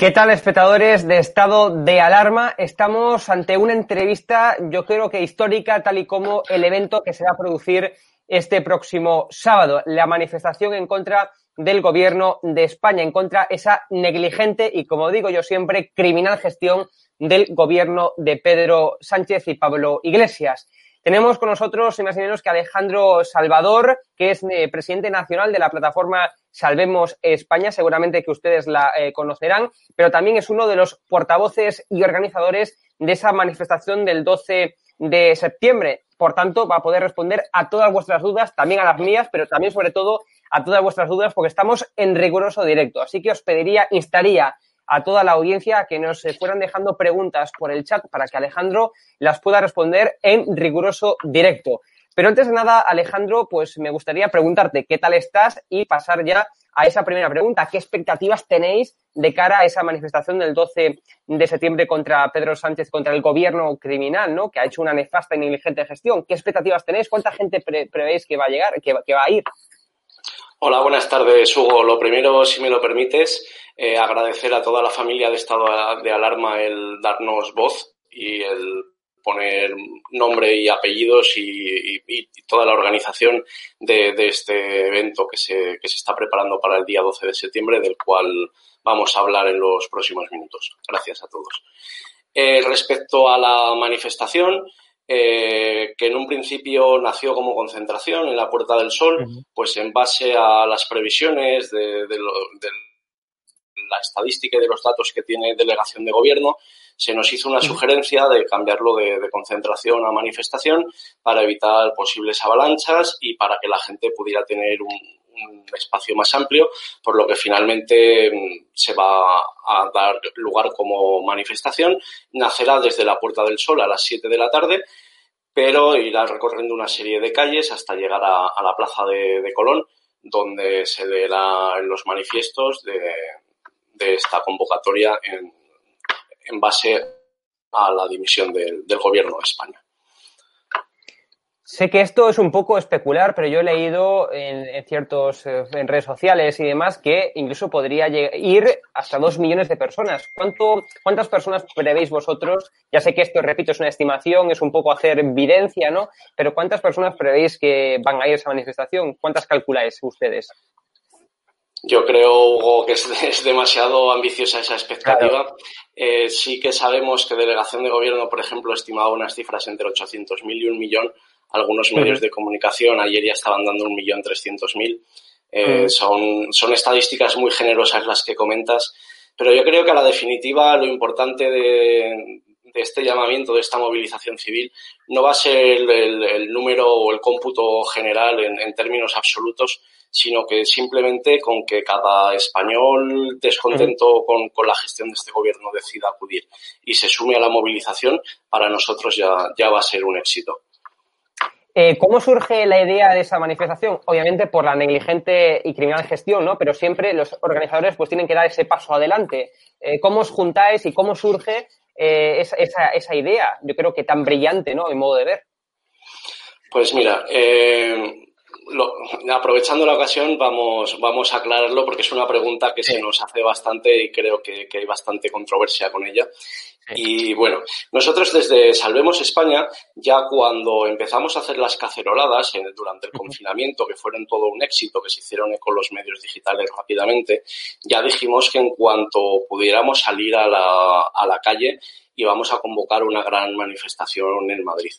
¿Qué tal, espectadores de estado de alarma? Estamos ante una entrevista, yo creo que histórica, tal y como el evento que se va a producir este próximo sábado, la manifestación en contra del gobierno de España, en contra esa negligente y, como digo yo siempre, criminal gestión del gobierno de Pedro Sánchez y Pablo Iglesias. Tenemos con nosotros, ni más ni menos que Alejandro Salvador, que es eh, presidente nacional de la plataforma Salvemos España, seguramente que ustedes la eh, conocerán, pero también es uno de los portavoces y organizadores de esa manifestación del 12 de septiembre. Por tanto, va a poder responder a todas vuestras dudas, también a las mías, pero también, sobre todo, a todas vuestras dudas, porque estamos en riguroso directo. Así que os pediría, instaría a toda la audiencia que nos fueran dejando preguntas por el chat para que Alejandro las pueda responder en riguroso directo. Pero antes de nada, Alejandro, pues me gustaría preguntarte qué tal estás y pasar ya a esa primera pregunta. ¿Qué expectativas tenéis de cara a esa manifestación del 12 de septiembre contra Pedro Sánchez, contra el gobierno criminal, ¿no? que ha hecho una nefasta y negligente gestión? ¿Qué expectativas tenéis? ¿Cuánta gente prevéis que va a llegar, que va a ir? Hola, buenas tardes, Hugo. Lo primero, si me lo permites, eh, agradecer a toda la familia de estado de alarma el darnos voz y el poner nombre y apellidos y, toda la organización de, este evento que se, que se está preparando para el día 12 de septiembre, del cual vamos a hablar en los próximos minutos. Gracias a todos. Eh, respecto a la manifestación, eh, que en un principio nació como concentración en la Puerta del Sol, pues en base a las previsiones de, la estadística y de los datos que tiene delegación de gobierno, se nos hizo una sugerencia de cambiarlo de, concentración a manifestación para evitar posibles avalanchas y para que la gente pudiera tener un, espacio más amplio, por lo que finalmente mm, se va a dar lugar como manifestación. Nacerá desde la Puerta del Sol a las 7 de la tarde, pero irá recorriendo una serie de calles hasta llegar a, la Plaza de, Colón, donde se leerán los manifiestos de, esta convocatoria en, base a la dimisión del Gobierno de España. Sé que esto es un poco especular, pero yo he leído en, ciertos eh, en redes sociales y demás que incluso podría ir hasta dos millones de personas. ¿Cuánto, ¿Cuántas personas prevéis vosotros? Ya sé que esto, repito, es una estimación, es un poco hacer evidencia, ¿no? Pero ¿cuántas personas prevéis que van a ir a esa manifestación? ¿Cuántas calculáis ustedes? Yo creo, Hugo, que es, demasiado ambiciosa esa expectativa. Eh, sí que sabemos que Delegación de Gobierno, por ejemplo, estimaba unas cifras entre 800.000 y un millón algunos medios de comunicación ayer ya estaban dando un millón trescientos mil. Eh, son, son estadísticas muy generosas las que comentas, pero yo creo que a la definitiva lo importante de, este llamamiento, de esta movilización civil, no va a ser el, número o el cómputo general en, términos absolutos, sino que simplemente con que cada español descontento con, con, la gestión de este gobierno decida acudir y se sume a la movilización, para nosotros ya, ya va a ser un éxito. Eh, ¿Cómo surge la idea de esa manifestación? Obviamente por la negligente y criminal gestión, ¿no? Pero siempre los organizadores pues tienen que dar ese paso adelante. Eh, ¿Cómo os juntáis y cómo surge eh, esa, esa, idea? Yo creo que tan brillante, ¿no? En modo de ver. Pues mira, aprovechando la ocasión, vamos, vamos a aclararlo porque es una pregunta que se nos hace bastante y creo que, hay bastante controversia con ella. Y bueno, nosotros desde Salvemos España, ya cuando empezamos a hacer las caceroladas durante el confinamiento, que fueron todo un éxito, que se hicieron con los medios digitales rápidamente, ya dijimos que en cuanto pudiéramos salir a la, a la calle, íbamos a convocar una gran manifestación en Madrid.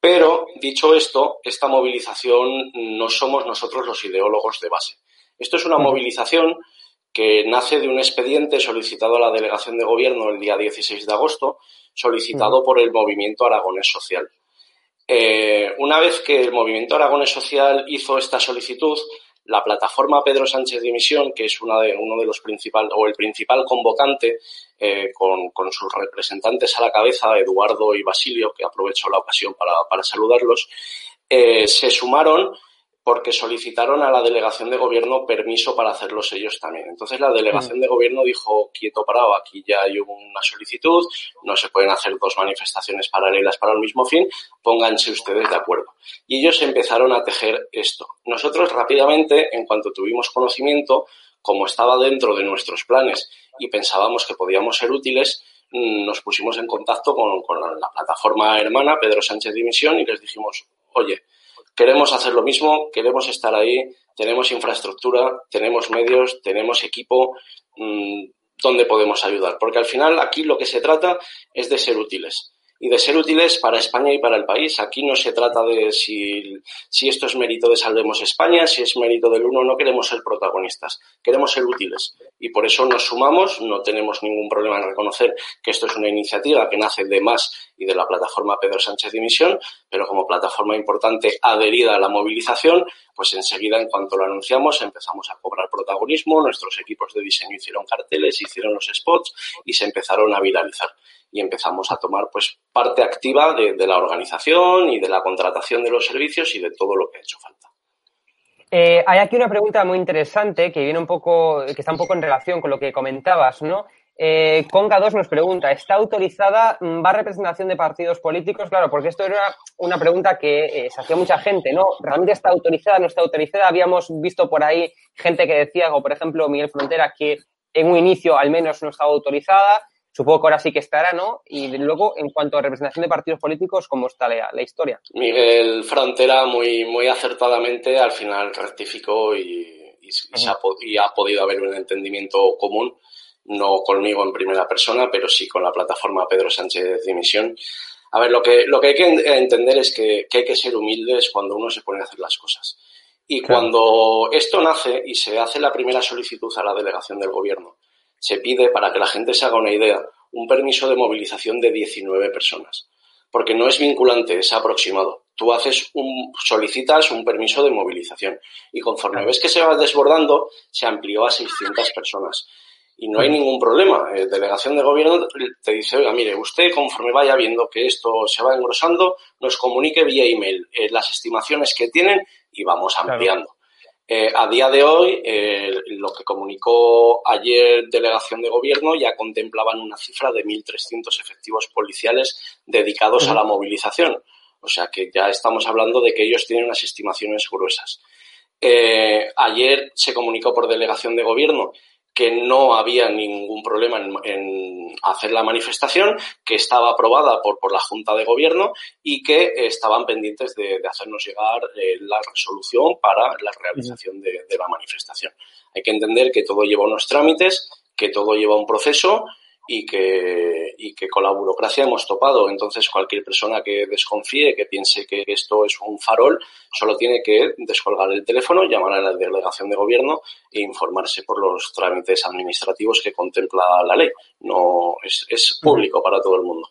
Pero, dicho esto, esta movilización no somos nosotros los ideólogos de base. Esto es una movilización que nace de un expediente solicitado a la Delegación de Gobierno el día 16 de agosto, solicitado por el Movimiento Aragonés Social. Eh, una vez que el Movimiento Aragonés Social hizo esta solicitud, la plataforma Pedro Sánchez Dimisión, que es una de, uno de los principales, o el principal convocante, eh, con, sus representantes a la cabeza, Eduardo y Basilio, que aprovecho la ocasión para, saludarlos, eh, se sumaron porque solicitaron a la delegación de gobierno permiso para hacerlos ellos también. Entonces la delegación mm. de gobierno dijo, quieto parado, aquí ya hay una solicitud, no se pueden hacer dos manifestaciones paralelas para el mismo fin, pónganse ustedes de acuerdo. Y ellos empezaron a tejer esto. Nosotros rápidamente, en cuanto tuvimos conocimiento, como estaba dentro de nuestros planes y pensábamos que podíamos ser útiles, mm, nos pusimos en contacto con, la plataforma hermana Pedro Sánchez Dimisión y les dijimos, oye, queremos hacer lo mismo, queremos estar ahí, tenemos infraestructura, tenemos medios, tenemos equipo, mm, ¿dónde podemos ayudar? Porque al final aquí lo que se trata es de ser útiles y de ser útiles para España y para el país. Aquí no se trata de si, si esto es mérito de Salvemos España, si es mérito del uno, no queremos ser protagonistas, queremos ser útiles. Y por eso nos sumamos, no tenemos ningún problema en reconocer que esto es una iniciativa que nace de más y de la plataforma Pedro Sánchez Dimisión, pero como plataforma importante adherida a la movilización, pues enseguida, en cuanto lo anunciamos, empezamos a cobrar protagonismo, nuestros equipos de diseño hicieron carteles, hicieron los spots y se empezaron a viralizar y empezamos a tomar pues parte activa de, la organización y de la contratación de los servicios y de todo lo que ha hecho falta. Eh, hay aquí una pregunta muy interesante que viene un poco, que está un poco en relación con lo que comentabas, ¿no? Eh, Conga 2 nos pregunta, ¿está autorizada, mm, va representación de partidos políticos? Claro, porque esto era una pregunta que eh, se hacía mucha gente, ¿no? ¿Realmente está autorizada, no está autorizada? Habíamos visto por ahí gente que decía, o por ejemplo Miguel Frontera, que en un inicio al menos no estaba autorizada. Supongo que ahora sí que estará, ¿no? Y luego, en cuanto a representación de partidos políticos, ¿cómo está la, historia? Miguel Frontera muy, muy acertadamente al final rectificó y, se ha, y ha podido haber un entendimiento común, no conmigo en primera persona, pero sí con la plataforma Pedro Sánchez de Dimisión. A ver, lo que, lo que hay que entender es que, hay que ser humildes cuando uno se pone a hacer las cosas. Y cuando esto nace y se hace la primera solicitud a la delegación del gobierno, se pide, para que la gente se haga una idea, un permiso de movilización de 19 personas. Porque no es vinculante, es aproximado. Tú haces un, solicitas un permiso de movilización y conforme ves que se va desbordando, se amplió a 600 personas. Y no hay ningún problema. La delegación de gobierno te dice, oiga, mire, usted conforme vaya viendo que esto se va engrosando, nos comunique vía email eh, las estimaciones que tienen y vamos ampliando. Eh, a día de hoy, eh, lo que comunicó ayer delegación de gobierno ya contemplaban una cifra de 1.300 efectivos policiales dedicados a la movilización. O sea que ya estamos hablando de que ellos tienen unas estimaciones gruesas. Eh, ayer se comunicó por delegación de gobierno que no había ningún problema en, hacer la manifestación, que estaba aprobada por, por, la Junta de Gobierno y que estaban pendientes de, hacernos llegar eh, la resolución para la realización de, de la manifestación. Hay que entender que todo lleva unos trámites, que todo lleva un proceso y que, y que con la burocracia hemos topado. Entonces, cualquier persona que desconfíe, que piense que esto es un farol, solo tiene que descolgar el teléfono, llamar a la delegación de gobierno e informarse por los trámites administrativos que contempla la ley. No es, es público para todo el mundo.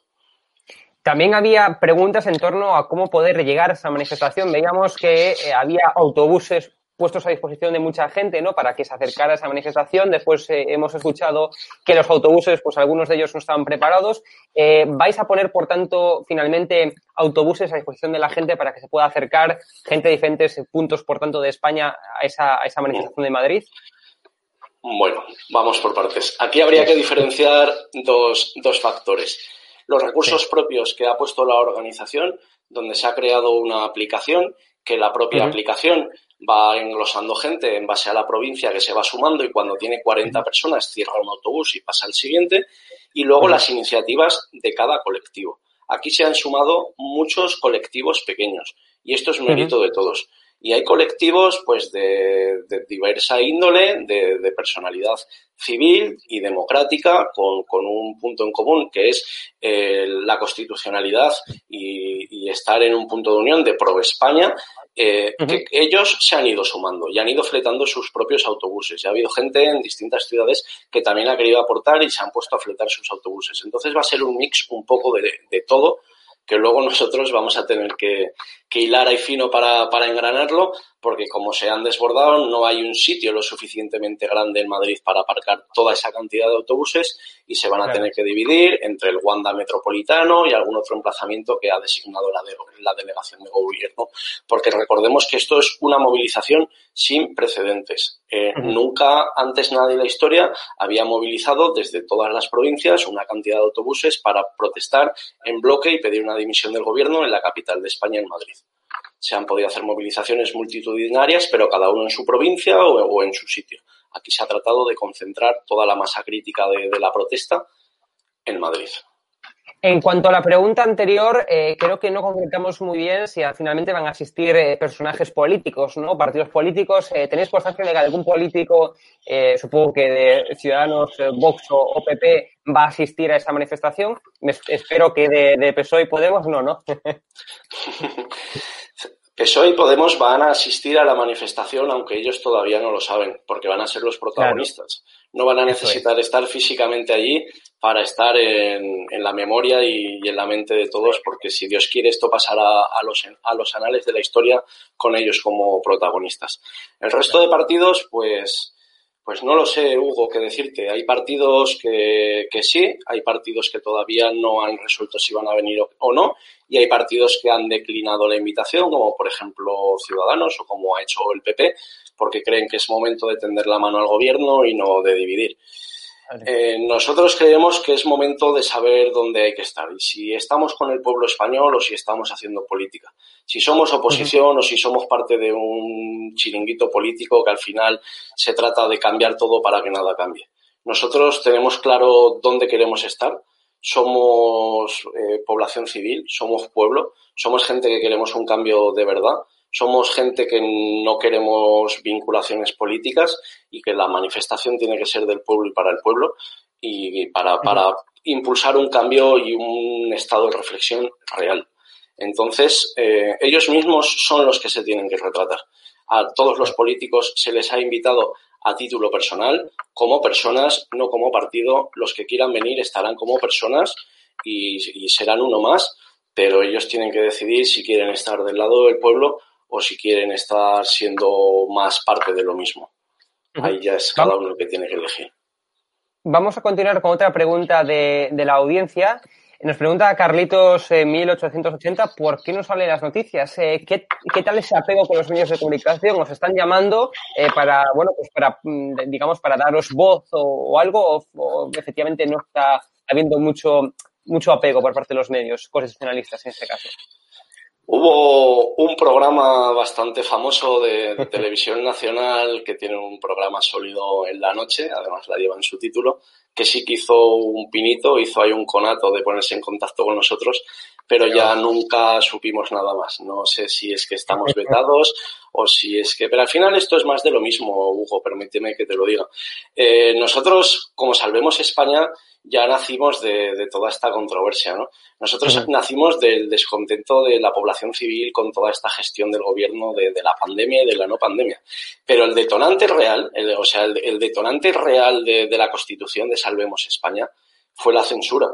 También había preguntas en torno a cómo poder llegar a esa manifestación. Veíamos que eh, había autobuses puestos a disposición de mucha gente, ¿no? Para que se acercara a esa manifestación. Después eh, hemos escuchado que los autobuses, pues algunos de ellos no estaban preparados. Eh, ¿Vais a poner, por tanto, finalmente autobuses a disposición de la gente para que se pueda acercar gente de diferentes puntos, por tanto, de España a esa, a esa manifestación de Madrid? Bueno, vamos por partes. Aquí habría que diferenciar dos, dos factores. Los recursos propios que ha puesto la organización, donde se ha creado una aplicación, que la propia aplicación va englosando gente en base a la provincia que se va sumando y cuando tiene 40 personas cierra un autobús y pasa al siguiente y luego las iniciativas de cada colectivo. Aquí se han sumado muchos colectivos pequeños y esto es mérito de todos. Y hay colectivos pues de, diversa índole, de, personalidad civil y democrática, con, un punto en común que es eh, la constitucionalidad y, y, estar en un punto de unión de pro España, eh, que ellos se han ido sumando y han ido fletando sus propios autobuses. Y ha habido gente en distintas ciudades que también ha querido aportar y se han puesto a fletar sus autobuses. Entonces va a ser un mix un poco de, de todo que luego nosotros vamos a tener que, que hilar ahí fino para, para engranarlo, porque como se han desbordado, no hay un sitio lo suficientemente grande en Madrid para aparcar toda esa cantidad de autobuses y se van a tener que dividir entre el Wanda Metropolitano y algún otro emplazamiento que ha designado la, la delegación de gobierno, porque recordemos que esto es una movilización sin precedentes. Eh, nunca antes nadie en la historia había movilizado desde todas las provincias una cantidad de autobuses para protestar en bloque y pedir una dimisión del gobierno en la capital de España, en Madrid se han podido hacer movilizaciones multitudinarias, pero cada uno en su provincia o, en su sitio. Aquí se ha tratado de concentrar toda la masa crítica de, la protesta en Madrid. En cuanto a la pregunta anterior, eh, creo que no concretamos muy bien si finalmente van a asistir eh, personajes políticos, ¿no? Partidos políticos. Eh, ¿Tenéis constancia de que algún político, supongo que de Ciudadanos, Vox o OPP, va a asistir a esa manifestación? espero que de, de PSOE y Podemos no, ¿no? PSOE y Podemos van a asistir a la manifestación, aunque ellos todavía no lo saben, porque van a ser los protagonistas. No van a necesitar estar físicamente allí para estar en, la memoria y, en la mente de todos, porque si Dios quiere esto pasará a los, a los anales de la historia con ellos como protagonistas. El resto de partidos, pues pues no lo sé, Hugo, qué decirte. Hay partidos que, que, sí, hay partidos que todavía no han resuelto si van a venir o, no, y hay partidos que han declinado la invitación, como por ejemplo Ciudadanos o como ha hecho el PP, porque creen que es momento de tender la mano al gobierno y no de dividir. Eh, nosotros creemos que es momento de saber dónde hay que estar y si estamos con el pueblo español o si estamos haciendo política. Si somos oposición o si somos parte de un chiringuito político que al final se trata de cambiar todo para que nada cambie. Nosotros tenemos claro dónde queremos estar. Somos eh, población civil, somos pueblo, somos gente que queremos un cambio de verdad somos gente que no queremos vinculaciones políticas y que la manifestación tiene que ser del pueblo y para el pueblo y para, para impulsar un cambio y un estado de reflexión real. Entonces, eh, ellos mismos son los que se tienen que retratar. A todos los políticos se les ha invitado a título personal, como personas, no como partido. Los que quieran venir estarán como personas y serán uno más, pero ellos tienen que decidir si quieren estar del lado del pueblo o si quieren estar siendo más parte de lo mismo. Ahí ya es cada uno el que tiene que elegir. Vamos a continuar con otra pregunta de, la audiencia. Nos pregunta Carlitos 1880, eh, ¿por qué no salen las noticias? Eh, ¿qué, tal ese apego con los medios de comunicación? ¿Os están llamando eh, para, bueno, pues para, mm, digamos, para daros voz o, algo? O, efectivamente no está habiendo mucho, mucho apego por parte de los medios constitucionalistas en este caso? Hubo un programa bastante famoso de, televisión nacional que tiene un programa sólido en la noche, además la lleva en su título, que sí que hizo un pinito, hizo ahí un conato de ponerse en contacto con nosotros, pero ya nunca supimos nada más. No sé si es que estamos vetados o si es que... Pero al final esto es más de lo mismo, Hugo, permíteme que te lo diga. Eh, nosotros, como Salvemos España, ya nacimos de, toda esta controversia, ¿no? Nosotros nacimos del descontento de la población civil con toda esta gestión del gobierno de, la pandemia y de la no pandemia. Pero el detonante real, o sea, el, detonante real de, la constitución de Salvemos España fue la censura.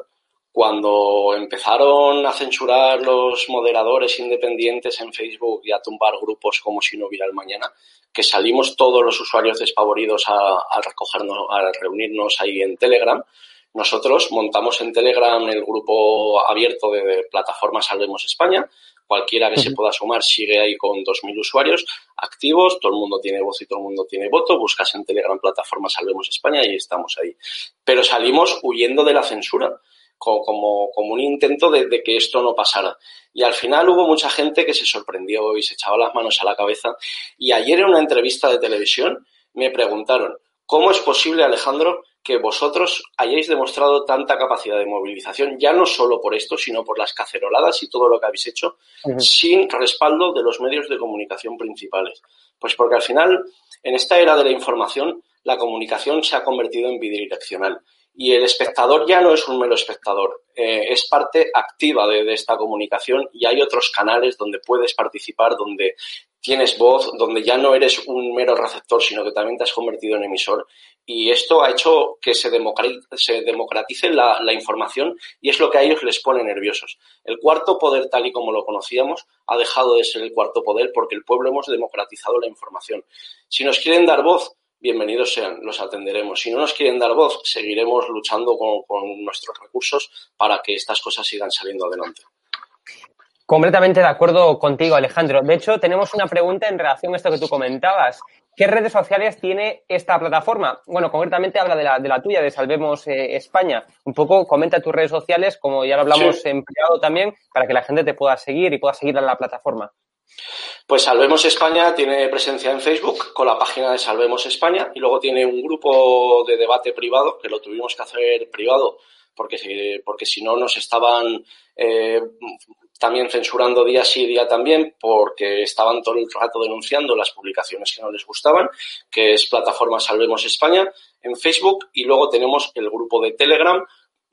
Cuando empezaron a censurar los moderadores independientes en Facebook y a tumbar grupos como si no hubiera el mañana, que salimos todos los usuarios despavoridos a, a recogernos, a reunirnos ahí en Telegram, nosotros montamos en Telegram el grupo abierto de plataformas Salvemos España. Cualquiera que se pueda sumar sigue ahí con 2.000 usuarios activos. Todo el mundo tiene voz y todo el mundo tiene voto. Buscas en Telegram plataforma Salvemos España y estamos ahí. Pero salimos huyendo de la censura. Como, como, un intento de, de, que esto no pasara. Y al final hubo mucha gente que se sorprendió y se echaba las manos a la cabeza. Y ayer en una entrevista de televisión me preguntaron, ¿cómo es posible, Alejandro, que vosotros hayáis demostrado tanta capacidad de movilización, ya no solo por esto, sino por las caceroladas y todo lo que habéis hecho, sin respaldo de los medios de comunicación principales. Pues porque al final, en esta era de la información, la comunicación se ha convertido en bidireccional. Y el espectador ya no es un mero espectador, eh, es parte activa de, esta comunicación y hay otros canales donde puedes participar, donde tienes voz, donde ya no eres un mero receptor, sino que también te has convertido en emisor. Y esto ha hecho que se democratice, la, información y es lo que a ellos les pone nerviosos. El cuarto poder, tal y como lo conocíamos, ha dejado de ser el cuarto poder porque el pueblo hemos democratizado la información. Si nos quieren dar voz, bienvenidos sean, los atenderemos. Si no nos quieren dar voz, seguiremos luchando con, con nuestros recursos para que estas cosas sigan saliendo adelante. Completamente de acuerdo contigo, Alejandro. De hecho, tenemos una pregunta en relación a esto que tú comentabas. ¿Qué redes sociales tiene esta plataforma? Bueno, concretamente habla de la, de la tuya, de Salvemos eh, España. Un poco comenta tus redes sociales, como ya lo hablamos en privado también, para que la gente te pueda seguir y pueda seguir a la plataforma. Pues Salvemos España tiene presencia en Facebook con la página de Salvemos España y luego tiene un grupo de debate privado que lo tuvimos que hacer privado porque, porque si no nos estaban eh, también censurando día sí, día también, porque estaban todo el rato denunciando las publicaciones que no les gustaban, que es Plataforma Salvemos España en Facebook, y luego tenemos el grupo de Telegram,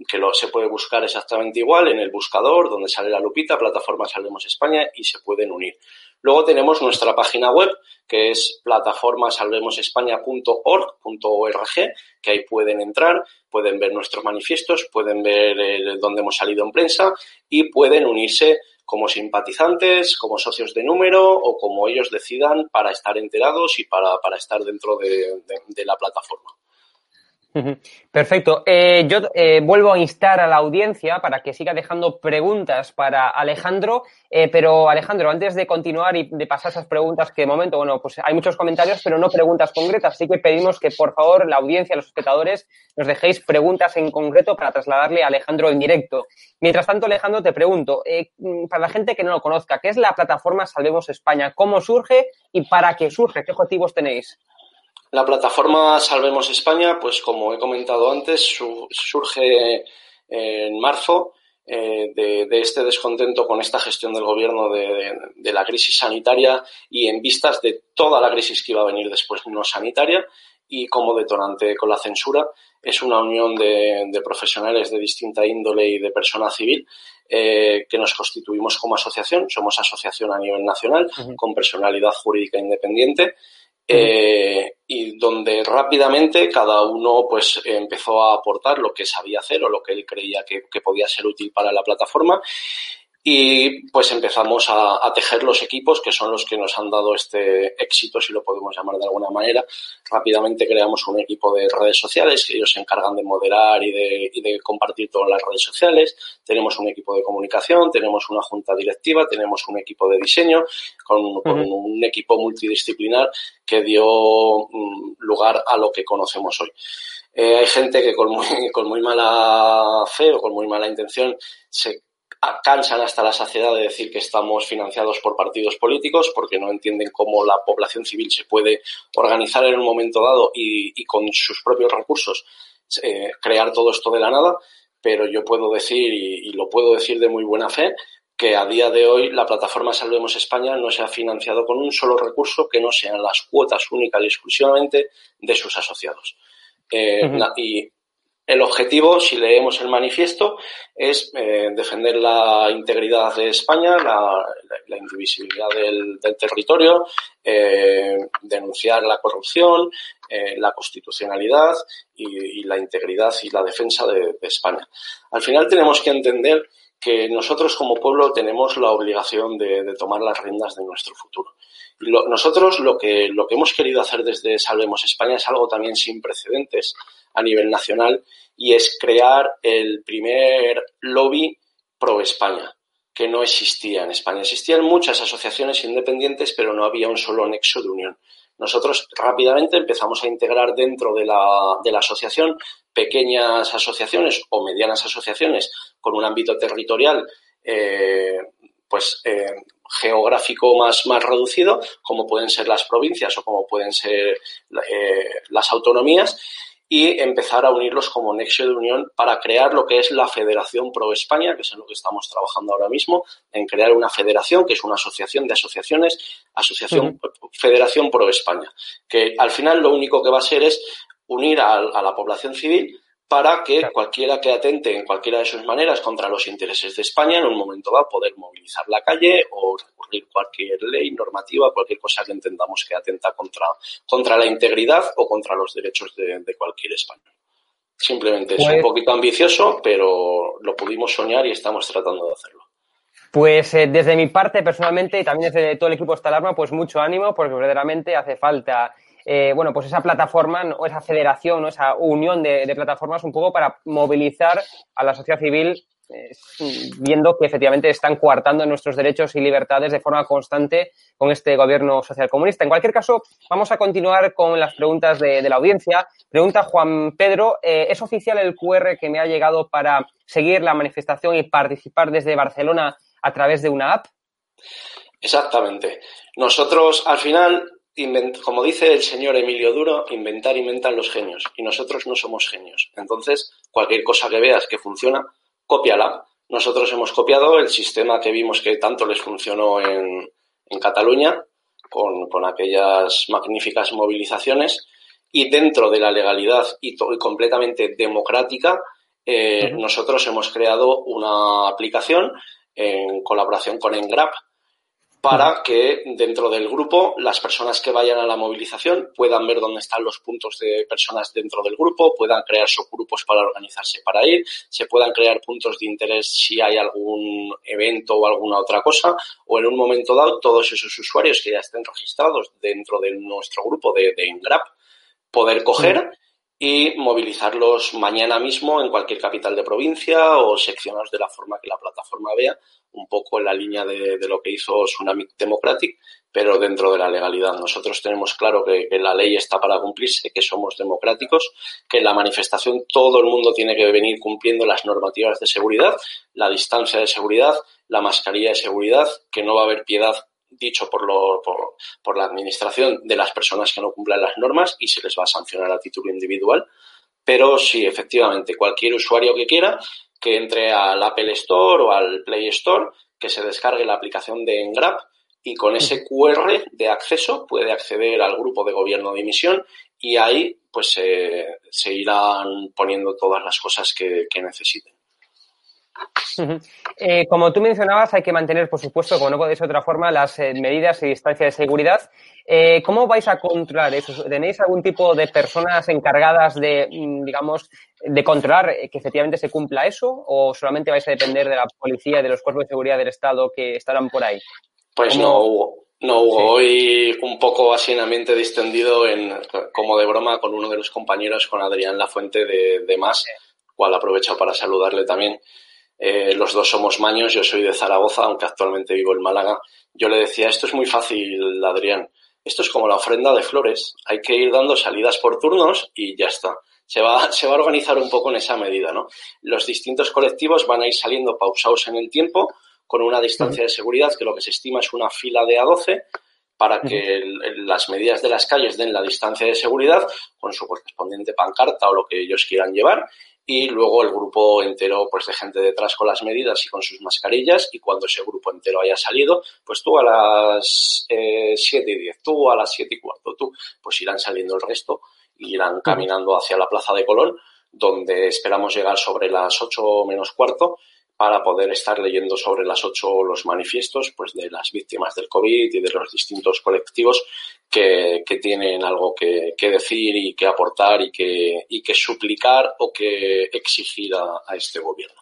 que lo, se puede buscar exactamente igual en el buscador, donde sale la lupita, Plataforma Salvemos España, y se pueden unir. Luego tenemos nuestra página web, que es plataformasalvemosespaña.org.org, que ahí pueden entrar, pueden ver nuestros manifiestos, pueden ver eh, dónde hemos salido en prensa y pueden unirse como simpatizantes, como socios de número o como ellos decidan para estar enterados y para, estar dentro de la plataforma. Perfecto. Eh, yo eh, vuelvo a instar a la audiencia para que siga dejando preguntas para Alejandro, eh, pero Alejandro, antes de continuar y de pasar esas preguntas que de momento, bueno, pues hay muchos comentarios, pero no preguntas concretas, así que pedimos que por favor la audiencia, los espectadores, nos dejéis preguntas en concreto para trasladarle a Alejandro en directo. Mientras tanto, Alejandro, te pregunto, para la gente que no lo conozca, ¿qué es la plataforma Salvemos España? ¿Cómo surge y para qué surge? ¿Qué objetivos tenéis? La plataforma Salvemos España, pues como he comentado antes, surge en marzo eh, de, este descontento con esta gestión del gobierno de, la crisis sanitaria y en vistas de toda la crisis que iba a venir después no sanitaria y como detonante con la censura es una unión de, profesionales de distinta índole y de persona civil eh, que nos constituimos como asociación. Somos asociación a nivel nacional con personalidad jurídica independiente eh, y donde rápidamente cada uno pues empezó a aportar lo que sabía hacer o lo que él creía que, que podía ser útil para la plataforma y pues empezamos a, tejer los equipos que son los que nos han dado este éxito, si lo podemos llamar de alguna manera. Rápidamente creamos un equipo de redes sociales que ellos se encargan de moderar y de, y de compartir todas las redes sociales. Tenemos un equipo de comunicación, tenemos una junta directiva, tenemos un equipo de diseño con, un equipo multidisciplinar que dio mm, lugar a lo que conocemos hoy. Eh, hay gente que con muy, con muy mala fe o con muy mala intención se cansan hasta la saciedad de decir que estamos financiados por partidos políticos porque no entienden cómo la población civil se puede organizar en un momento dado y, con sus propios recursos eh, crear todo esto de la nada. Pero yo puedo decir, y, lo puedo decir de muy buena fe, que a día de hoy la plataforma Salvemos España no se ha financiado con un solo recurso que no sean las cuotas únicas y exclusivamente de sus asociados. Eh, y el objetivo, si leemos el manifiesto, es eh, defender la integridad de España, la, indivisibilidad del, territorio, eh, denunciar la corrupción, eh, la constitucionalidad y, la integridad y la defensa de, España. Al final tenemos que entender que nosotros como pueblo tenemos la obligación de, tomar las riendas de nuestro futuro. nosotros lo que, lo que hemos querido hacer desde Salvemos España es algo también sin precedentes a nivel nacional y es crear el primer lobby pro España que no existía en España. Existían muchas asociaciones independientes, pero no había un solo nexo de unión. Nosotros rápidamente empezamos a integrar dentro de la, de la asociación pequeñas asociaciones o medianas asociaciones con un ámbito territorial eh, pues eh, geográfico más, más reducido, como pueden ser las provincias o como pueden ser eh, las autonomías, y empezar a unirlos como nexo de unión para crear lo que es la Federación Pro España, que es en lo que estamos trabajando ahora mismo, en crear una federación, que es una asociación de asociaciones, asociación Federación Pro España, que al final lo único que va a ser es unir a la población civil para que cualquiera que atente en cualquiera de sus maneras contra los intereses de España en un momento va a poder movilizar la calle o recurrir cualquier ley, normativa, cualquier cosa que entendamos que atenta contra, contra la integridad o contra los derechos de, cualquier español. Simplemente es un pues poquito ambicioso, pero lo pudimos soñar y estamos tratando de hacerlo. Pues eh, desde mi parte, personalmente, y también desde todo el equipo de Alarma, pues mucho ánimo, porque verdaderamente hace falta eh, bueno, pues esa plataforma o esa federación o esa unión de, plataformas un poco para movilizar a la sociedad civil eh, viendo que efectivamente están coartando nuestros derechos y libertades de forma constante con este gobierno social comunista. En cualquier caso, vamos a continuar con las preguntas de, la audiencia. Pregunta Juan Pedro, eh, ¿es oficial el QR que me ha llegado para seguir la manifestación y participar desde Barcelona a través de una app? Exactamente. Nosotros, al final, como dice el señor Emilio Duro, inventar inventan los genios y nosotros no somos genios. Entonces, cualquier cosa que veas que funciona, cópiala. Nosotros hemos copiado el sistema que vimos que tanto les funcionó en, en Cataluña, con, con, aquellas magníficas movilizaciones, y dentro de la legalidad y, y completamente democrática, eh, nosotros hemos creado una aplicación en colaboración con Engrap, para que dentro del grupo las personas que vayan a la movilización puedan ver dónde están los puntos de personas dentro del grupo, puedan crear subgrupos para organizarse para ir, se puedan crear puntos de interés si hay algún evento o alguna otra cosa, o en un momento dado todos esos usuarios que ya estén registrados dentro de nuestro grupo de, de Ingrap, poder coger y movilizarlos mañana mismo en cualquier capital de provincia o seccionados de la forma que la plataforma vea, un poco en la línea de, lo que hizo Tsunami Democratic, pero dentro de la legalidad. Nosotros tenemos claro que, la ley está para cumplirse, que somos democráticos, que en la manifestación todo el mundo tiene que venir cumpliendo las normativas de seguridad, la distancia de seguridad, la mascarilla de seguridad, que no va a haber piedad dicho por, lo, por, la administración de las personas que no cumplan las normas y se les va a sancionar a título individual. Pero sí, efectivamente, cualquier usuario que quiera que entre al Apple Store o al Play Store, que se descargue la aplicación de Engrap y con ese QR de acceso puede acceder al grupo de gobierno de emisión y ahí pues se irán poniendo todas las cosas que necesiten. Eh, como tú mencionabas, hay que mantener, por supuesto, como no ser de otra forma, las eh, medidas y distancia de seguridad. Eh, ¿Cómo vais a controlar eso? ¿Tenéis algún tipo de personas encargadas de, mm, digamos, de controlar que efectivamente se cumpla eso? ¿O solamente vais a depender de la policía y de los cuerpos de seguridad del Estado que estarán por ahí? Pues no, Hugo. No, Hugo. Hoy un poco así en ambiente distendido, en, como de broma, con uno de los compañeros, con Adrián Lafuente de, de Más, cual aprovecho para saludarle también. Eh, los dos somos maños, yo soy de Zaragoza, aunque actualmente vivo en Málaga. Yo le decía, esto es muy fácil, Adrián. Esto es como la ofrenda de flores. Hay que ir dando salidas por turnos y ya está. Se va, se va a organizar un poco en esa medida, ¿no? Los distintos colectivos van a ir saliendo pausados en el tiempo con una distancia de seguridad que lo que se estima es una fila de A12 para que las medidas de las calles den la distancia de seguridad con su correspondiente pancarta o lo que ellos quieran llevar y luego el grupo entero pues de gente detrás con las medidas y con sus mascarillas y cuando ese grupo entero haya salido, pues tú a las eh, 7 y 10, tú a las 7 y cuarto, tú, pues irán saliendo el resto y irán caminando hacia la Plaza de Colón, donde esperamos llegar sobre las 8 menos cuarto para poder estar leyendo sobre las ocho los manifiestos pues de las víctimas del COVID y de los distintos colectivos que, que tienen algo que, que, decir y que aportar y que, y que suplicar o que exigir a, a este gobierno.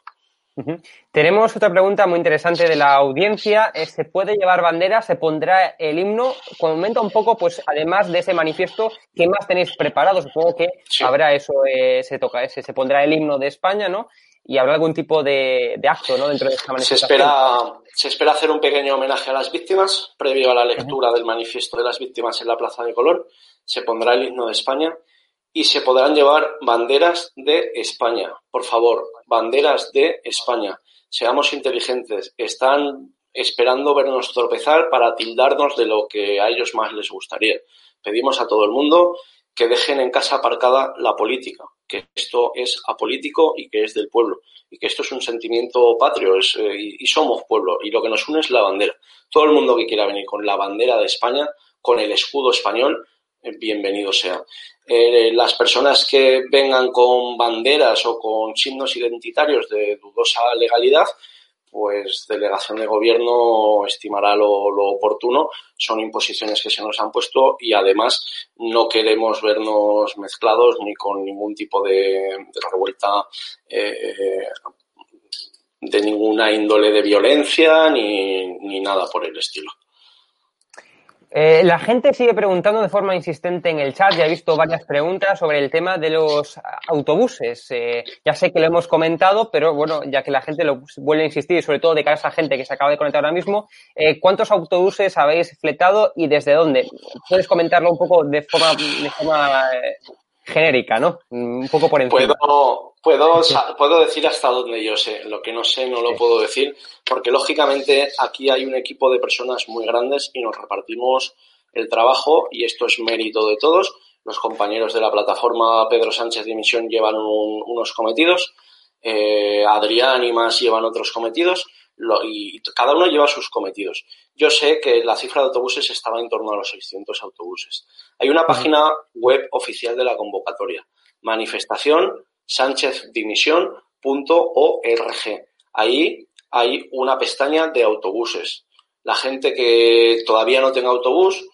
Tenemos otra pregunta muy interesante de la audiencia. Eh, ¿Se puede llevar bandera? ¿Se pondrá el himno? Comenta un poco, pues, además de ese manifiesto, ¿qué más tenéis preparado? Supongo que habrá eso, eh, se toca ese, se pondrá el himno de España, ¿no? Y habrá algún tipo de, acto ¿no? dentro de esta manifestación. Se espera, se espera hacer un pequeño homenaje a las víctimas, previo a la lectura del manifiesto de las víctimas en la Plaza de Colón. Se pondrá el himno de España y se podrán llevar banderas de España. Por favor, banderas de España. Seamos inteligentes. Están esperando vernos tropezar para tildarnos de lo que a ellos más les gustaría. Pedimos a todo el mundo que dejen en casa aparcada la política, que esto es apolítico y que es del pueblo, y que esto es un sentimiento patrio es, eh, y, somos pueblo, y lo que nos une es la bandera. Todo el mundo que quiera venir con la bandera de España, con el escudo español, eh, bienvenido sea. Eh, las personas que vengan con banderas o con signos identitarios de dudosa legalidad, pues delegación de gobierno estimará lo, oportuno. Son imposiciones que se nos han puesto y además no queremos vernos mezclados ni con ningún tipo de, revuelta eh, de ninguna índole de violencia ni nada por el estilo. Eh, la gente sigue preguntando de forma insistente en el chat, ya he visto varias preguntas sobre el tema de los autobuses. Eh, ya sé que lo hemos comentado, pero bueno, ya que la gente lo vuelve a insistir, sobre todo de cara a esa gente que se acaba de conectar ahora mismo, eh, ¿cuántos autobuses habéis fletado y desde dónde? ¿Puedes comentarlo un poco de forma, de forma genérica, ¿no? Un poco por encima. Puedo, puedo, puedo decir hasta donde yo sé. Lo que no sé no lo puedo decir, porque lógicamente aquí hay un equipo de personas muy grandes y nos repartimos el trabajo y esto es mérito de todos. Los compañeros de la plataforma Pedro Sánchez de Emisión llevan unos cometidos, eh, Adrián y más llevan otros cometidos y cada uno lleva sus cometidos. Yo sé que la cifra de autobuses estaba en torno a los 600 autobuses. Hay una página web oficial de la convocatoria, manifestación Ahí hay una pestaña de autobuses. La gente que todavía no tenga autobús,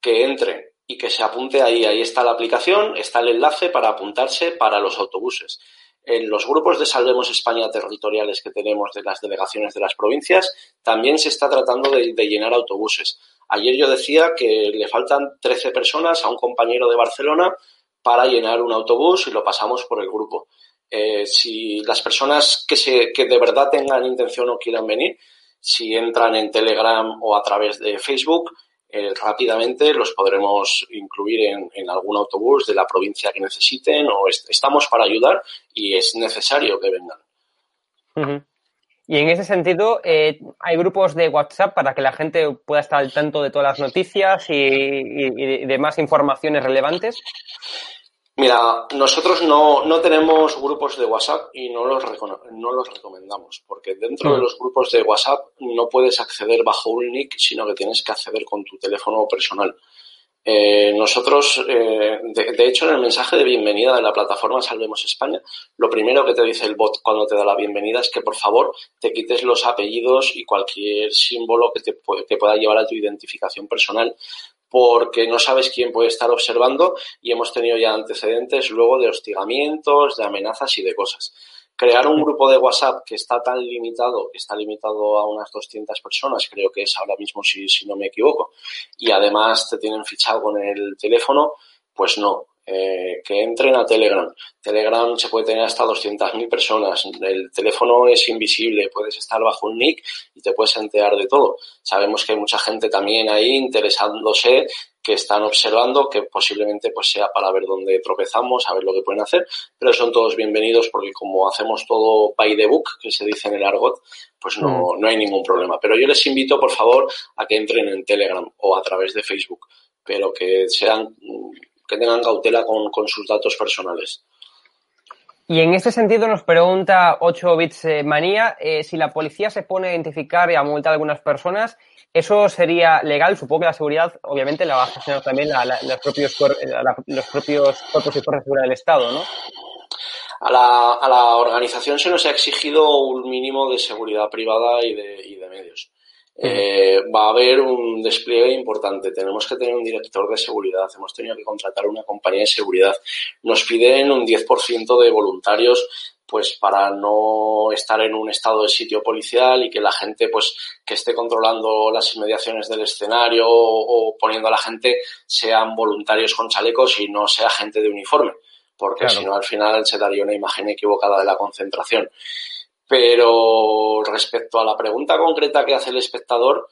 que entre y que se apunte ahí. Ahí está la aplicación, está el enlace para apuntarse para los autobuses en los grupos de Salvemos España territoriales que tenemos de las delegaciones de las provincias, también se está tratando de, llenar autobuses. Ayer yo decía que le faltan 13 personas a un compañero de Barcelona para llenar un autobús y lo pasamos por el grupo. Eh, si las personas que, se, que de verdad tengan intención o quieran venir, si entran en Telegram o a través de Facebook, eh, rápidamente los podremos incluir en, algún autobús de la provincia que necesiten o estamos para ayudar y es necesario que vengan. Y en ese sentido, eh, ¿hay grupos de WhatsApp para que la gente pueda estar al tanto de todas las noticias y, y demás informaciones relevantes? Mira, nosotros no, no, tenemos grupos de WhatsApp y no los, no los recomendamos, porque dentro de mm. los grupos de WhatsApp no puedes acceder bajo un nick, sino que tienes que acceder con tu teléfono personal. Eh, nosotros, eh, de, hecho, en el mensaje de bienvenida de la plataforma Salvemos España, lo primero que te dice el bot cuando te da la bienvenida es que por favor te quites los apellidos y cualquier símbolo que te, que pueda llevar a tu identificación personal, porque no sabes quién puede estar observando y hemos tenido ya antecedentes luego de hostigamientos, de amenazas y de cosas. Crear un grupo de WhatsApp que está tan limitado, está limitado a unas 200 personas, creo que es ahora mismo si, si no me equivoco, y además te tienen fichado con el teléfono, pues no, eh, que entren a Telegram. Telegram se puede tener hasta 200.000 personas. El teléfono es invisible, puedes estar bajo un nick y te puedes enterar de todo. Sabemos que hay mucha gente también ahí interesándose, que están observando, que posiblemente pues sea para ver dónde tropezamos, a ver lo que pueden hacer, pero son todos bienvenidos porque como hacemos todo by the book, que se dice en el argot, pues no, mm. no hay ningún problema. Pero yo les invito, por favor, a que entren en Telegram o a través de Facebook, pero que sean que tengan cautela con, sus datos personales. Y en este sentido nos pregunta 8 bits eh, manía eh, si la policía se pone a identificar y a multar a algunas personas, ¿eso sería legal? Supongo que la seguridad obviamente la va a gestionar también los, propios, los propios cuerpos y fuerzas de seguridad del Estado, ¿no? A la, a la, organización se nos ha exigido un mínimo de seguridad privada y de, y de medios. Eh, va a haber un despliegue importante. Tenemos que tener un director de seguridad. Hemos tenido que contratar una compañía de seguridad. Nos piden un 10% de voluntarios pues para no estar en un estado de sitio policial y que la gente pues que esté controlando las inmediaciones del escenario o, poniendo a la gente sean voluntarios con chalecos y no sea gente de uniforme porque si no al final se daría una imagen equivocada de la concentración. Pero respecto a la pregunta concreta que hace el espectador,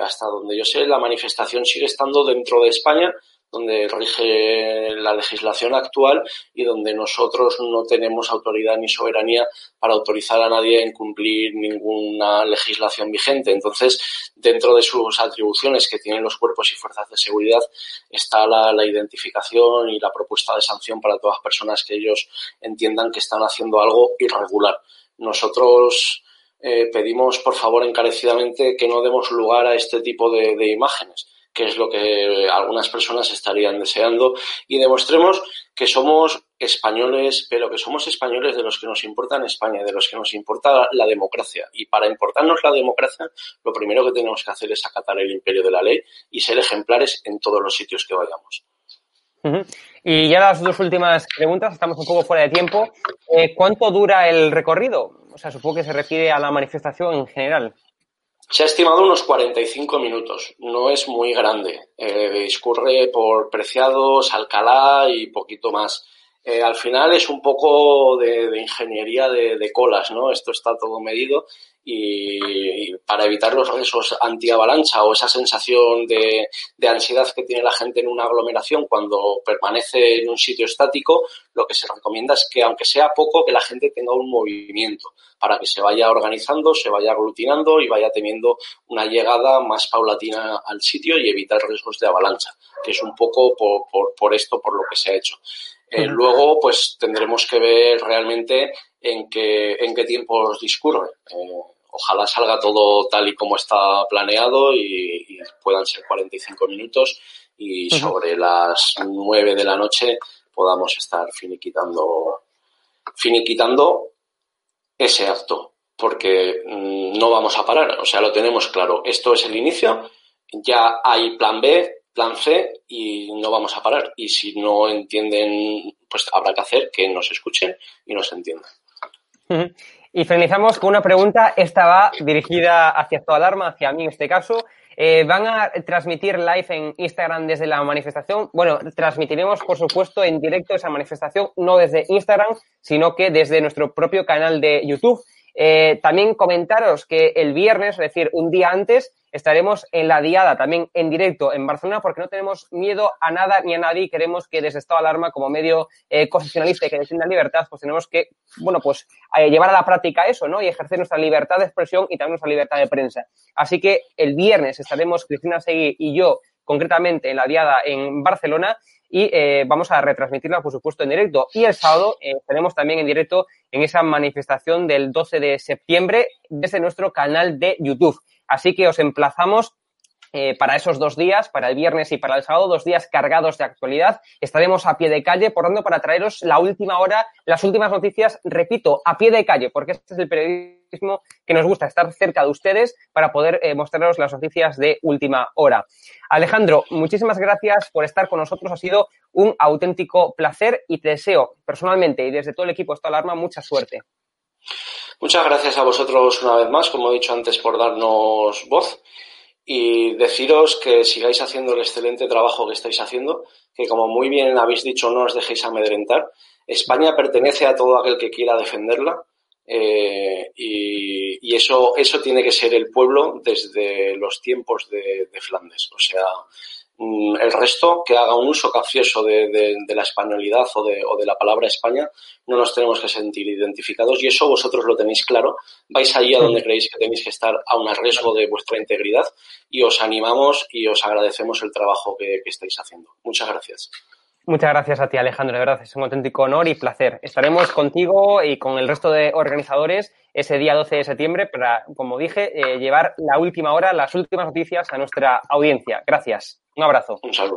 hasta donde yo sé, la manifestación sigue estando dentro de España, donde rige la legislación actual y donde nosotros no tenemos autoridad ni soberanía para autorizar a nadie a incumplir ninguna legislación vigente. Entonces, dentro de sus atribuciones que tienen los cuerpos y fuerzas de seguridad está la identificación y la propuesta de sanción para todas las personas que ellos entiendan que están haciendo algo irregular. Nosotros eh, pedimos, por favor, encarecidamente que no demos lugar a este tipo de, imágenes que es lo que algunas personas estarían deseando, y demostremos que somos españoles, pero que somos españoles de los que nos importa en España, de los que nos importa la democracia. Y para importarnos la democracia, lo primero que tenemos que hacer es acatar el imperio de la ley y ser ejemplares en todos los sitios que vayamos. Y ya las dos últimas preguntas, estamos un poco fuera de tiempo. Eh, ¿Cuánto dura el recorrido? O sea, supongo que se refiere a la manifestación en general. Se ha estimado unos 45 minutos. No es muy grande. Eh, discurre por Preciados, Alcalá y poquito más. Eh, al final es un poco de, ingeniería de, de, colas, ¿no? Esto está todo medido y, para evitar los riesgos anti-avalancha o esa sensación de, de, ansiedad que tiene la gente en una aglomeración cuando permanece en un sitio estático, lo que se recomienda es que, aunque sea poco, que la gente tenga un movimiento para que se vaya organizando, se vaya aglutinando y vaya teniendo una llegada más paulatina al sitio y evitar riesgos de avalancha, que es un poco por, por, por esto, por lo que se ha hecho. Eh, luego, pues tendremos que ver realmente en qué, en qué tiempos discurre. Eh, ojalá salga todo tal y como está planeado y, puedan ser 45 minutos y sobre las 9 de la noche podamos estar finiquitando, finiquitando ese acto, porque mm, no vamos a parar, o sea, lo tenemos claro. Esto es el inicio, ya hay plan B, plan C y no vamos a parar. Y si no entienden, pues habrá que hacer que nos escuchen y nos entiendan. Y finalizamos con una pregunta. Esta va dirigida hacia toda alarma, hacia mí en este caso. Eh, ¿Van a transmitir live en Instagram desde la manifestación? Bueno, transmitiremos, por supuesto, en directo esa manifestación, no desde Instagram, sino que desde nuestro propio canal de YouTube. Eh, también comentaros que el viernes, es decir, un día antes, estaremos en la diada también en directo en Barcelona porque no tenemos miedo a nada ni a nadie queremos que desde Estado de Alarma como medio eh, y que defienda libertad, pues tenemos que, bueno, pues eh, llevar a la práctica eso, ¿no? Y ejercer nuestra libertad de expresión y también nuestra libertad de prensa. Así que el viernes estaremos Cristina Seguí y yo concretamente en la diada en Barcelona y eh, vamos a retransmitirla, por supuesto, en directo. Y el sábado eh, tenemos también en directo en esa manifestación del 12 de septiembre desde nuestro canal de YouTube. Así que os emplazamos eh, para esos dos días, para el viernes y para el sábado, dos días cargados de actualidad. Estaremos a pie de calle, por tanto, para traeros la última hora, las últimas noticias, repito, a pie de calle, porque este es el periodismo que nos gusta, estar cerca de ustedes para poder eh, mostraros las noticias de última hora. Alejandro, muchísimas gracias por estar con nosotros. Ha sido un auténtico placer y te deseo personalmente y desde todo el equipo esta alarma mucha suerte. Muchas gracias a vosotros una vez más, como he dicho antes, por darnos voz y deciros que sigáis haciendo el excelente trabajo que estáis haciendo, que como muy bien habéis dicho, no os dejéis amedrentar. España pertenece a todo aquel que quiera defenderla eh, y, eso, eso tiene que ser el pueblo desde los tiempos de, de Flandes. O sea, el resto que haga un uso capcioso de, la españolidad o de, o de, la palabra España, no nos tenemos que sentir identificados y eso vosotros lo tenéis claro. Vais allí a donde creéis que tenéis que estar a un riesgo de vuestra integridad y os animamos y os agradecemos el trabajo que, que estáis haciendo. Muchas gracias. Muchas gracias a ti, Alejandro. De verdad, es un auténtico honor y placer. Estaremos contigo y con el resto de organizadores ese día 12 de septiembre para, como dije, eh, llevar la última hora, las últimas noticias a nuestra audiencia. Gracias. Un abrazo. Un saludo.